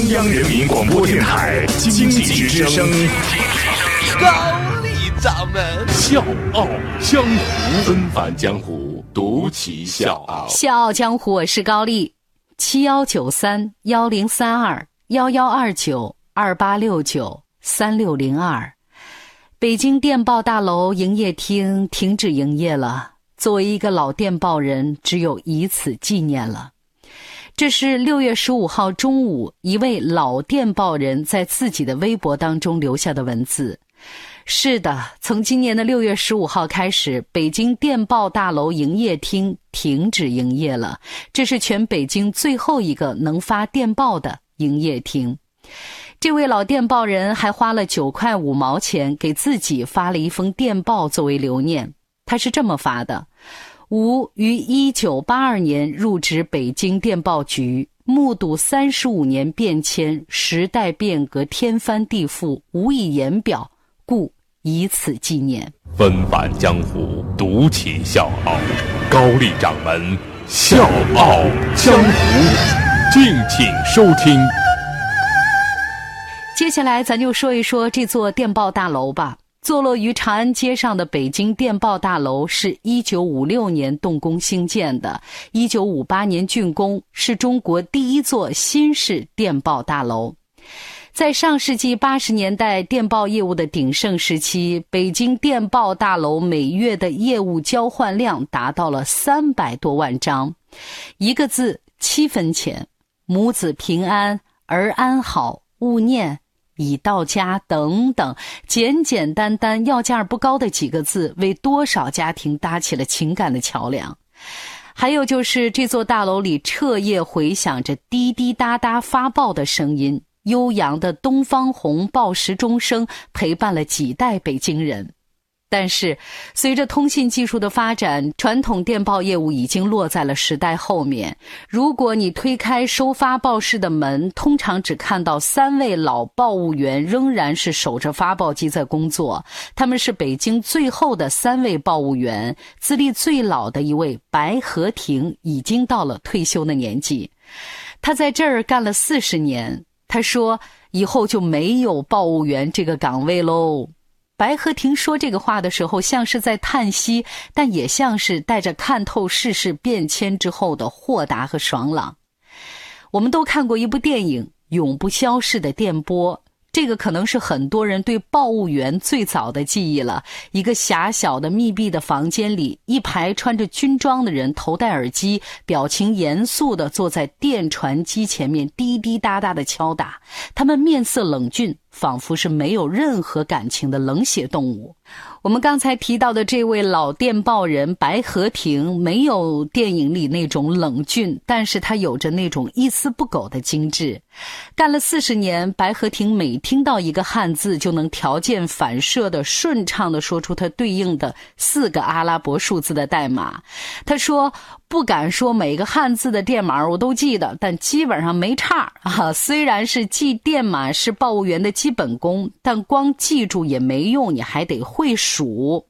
中央人民广播电台经济之声，高丽掌门笑傲江湖，纷繁江湖，独骑笑傲。笑傲江湖，我是高丽，七幺九三幺零三二幺幺二九二八六九三六零二。北京电报大楼营业厅停止营业了。作为一个老电报人，只有以此纪念了。这是六月十五号中午，一位老电报人在自己的微博当中留下的文字。是的，从今年的六月十五号开始，北京电报大楼营业厅停止营业了。这是全北京最后一个能发电报的营业厅。这位老电报人还花了九块五毛钱给自己发了一封电报作为留念。他是这么发的：“吾于一九八二年入职北京电报局，目睹三十五年变迁，时代变革天翻地覆，无以言表，故以此纪念。”纷繁江湖，独起笑傲，高丽掌门笑傲江湖，敬请收听。接下来，咱就说一说这座电报大楼吧。坐落于长安街上的北京电报大楼是一九五六年动工兴建的，一九五八年竣工，是中国第一座新式电报大楼。在上世纪八十年代电报业务的鼎盛时期，北京电报大楼每月的业务交换量达到了三百多万张，一个字七分钱，母子平安，儿安好，勿念。已到家等等，简简单单、要价不高的几个字，为多少家庭搭起了情感的桥梁。还有就是这座大楼里彻夜回响着滴滴答答发报的声音，悠扬的东方红报时钟声陪伴了几代北京人。但是，随着通信技术的发展，传统电报业务已经落在了时代后面。如果你推开收发报室的门，通常只看到三位老报务员仍然是守着发报机在工作。他们是北京最后的三位报务员，资历最老的一位白和亭已经到了退休的年纪。他在这儿干了四十年，他说以后就没有报务员这个岗位喽。白和亭说这个话的时候，像是在叹息，但也像是带着看透世事变迁之后的豁达和爽朗。我们都看过一部电影《永不消逝的电波》。这个可能是很多人对报务员最早的记忆了。一个狭小的密闭的房间里，一排穿着军装的人，头戴耳机，表情严肃地坐在电传机前面，滴滴答答地敲打。他们面色冷峻，仿佛是没有任何感情的冷血动物。我们刚才提到的这位老电报人白和亭，没有电影里那种冷峻，但是他有着那种一丝不苟的精致。干了四十年，白和亭每听到一个汉字，就能条件反射的顺畅的说出它对应的四个阿拉伯数字的代码。他说：“不敢说每个汉字的电码我都记得，但基本上没差啊。虽然是记电码是报务员的基本功，但光记住也没用，你还得会数。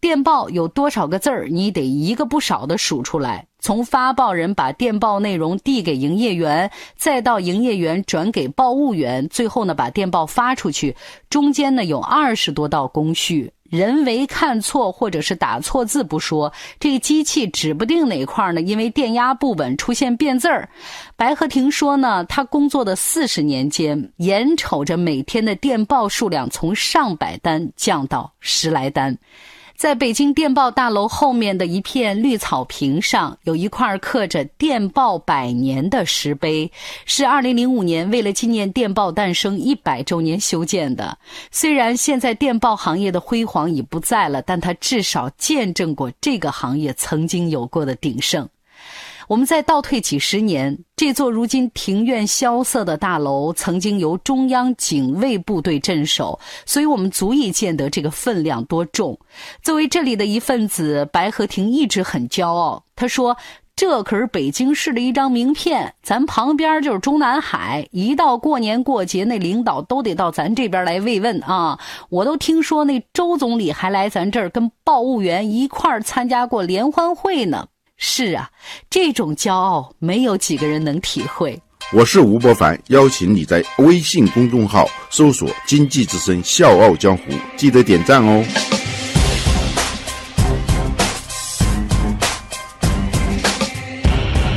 电报有多少个字儿，你得一个不少的数出来。从发报人把电报内容递给营业员，再到营业员转给报务员，最后呢把电报发出去，中间呢有二十多道工序。人为看错或者是打错字不说，这个机器指不定哪块呢，因为电压不稳出现变字儿。白鹤亭说呢，他工作的四十年间，眼瞅着每天的电报数量从上百单降到十来单。在北京电报大楼后面的一片绿草坪上，有一块刻着“电报百年”的石碑，是2005年为了纪念电报诞生一百周年修建的。虽然现在电报行业的辉煌已不在了，但它至少见证过这个行业曾经有过的鼎盛。我们再倒退几十年，这座如今庭院萧瑟的大楼，曾经由中央警卫部队镇守，所以我们足以见得这个分量多重。作为这里的一份子，白和亭一直很骄傲。他说：“这可是北京市的一张名片，咱旁边就是中南海，一到过年过节，那领导都得到咱这边来慰问啊！我都听说那周总理还来咱这儿跟报务员一块儿参加过联欢会呢。”是啊，这种骄傲没有几个人能体会。我是吴伯凡，邀请你在微信公众号搜索“经济之声笑傲江湖”，记得点赞哦。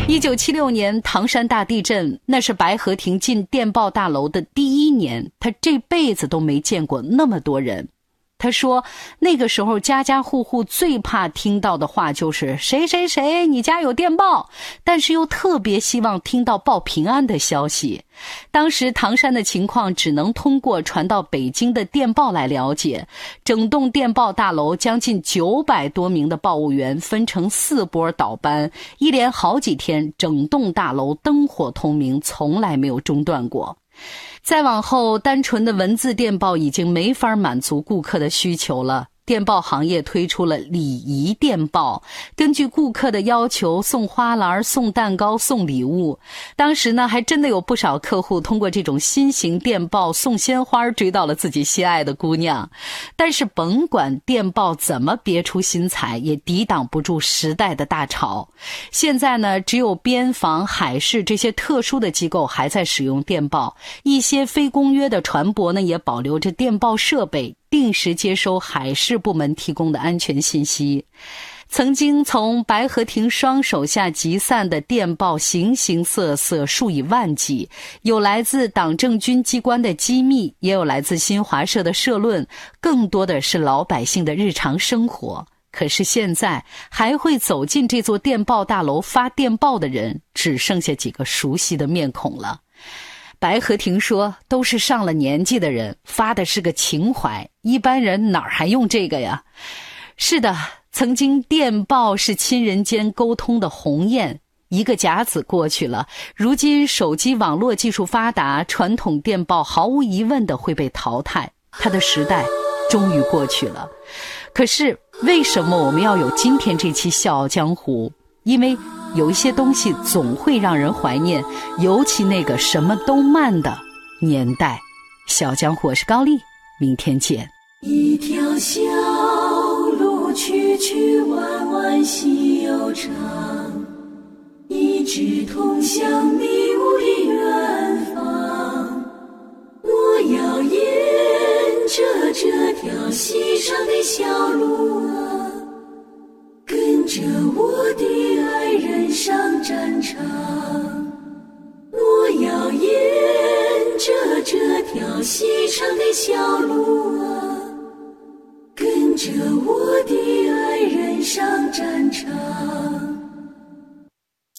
一九七六年唐山大地震，那是白河亭进电报大楼的第一年，他这辈子都没见过那么多人。他说：“那个时候，家家户户最怕听到的话就是‘谁谁谁，你家有电报’，但是又特别希望听到报平安的消息。当时唐山的情况只能通过传到北京的电报来了解。整栋电报大楼将近九百多名的报务员分成四波倒班，一连好几天，整栋大楼灯火通明，从来没有中断过。”再往后，单纯的文字电报已经没法满足顾客的需求了。电报行业推出了礼仪电报，根据顾客的要求送花篮、送蛋糕、送礼物。当时呢，还真的有不少客户通过这种新型电报送鲜花追到了自己心爱的姑娘。但是，甭管电报怎么别出心裁，也抵挡不住时代的大潮。现在呢，只有边防、海事这些特殊的机构还在使用电报，一些非公约的船舶呢，也保留着电报设备。定时接收海事部门提供的安全信息。曾经从白和亭双手下集散的电报，形形色色，数以万计，有来自党政军机关的机密，也有来自新华社的社论，更多的是老百姓的日常生活。可是现在，还会走进这座电报大楼发电报的人，只剩下几个熟悉的面孔了。白和亭说：“都是上了年纪的人发的是个情怀，一般人哪儿还用这个呀？”是的，曾经电报是亲人间沟通的鸿雁，一个甲子过去了，如今手机网络技术发达，传统电报毫无疑问的会被淘汰，它的时代终于过去了。可是为什么我们要有今天这期《笑傲江湖》？因为。有一些东西总会让人怀念，尤其那个什么都慢的年代。小江湖，我是高丽，明天见。一条小路，曲曲弯弯，细又长，一直通向迷雾的远方。我要沿着这条细长的小路啊，唱，我要沿着这条细长的小路啊，跟着我的爱人上战场。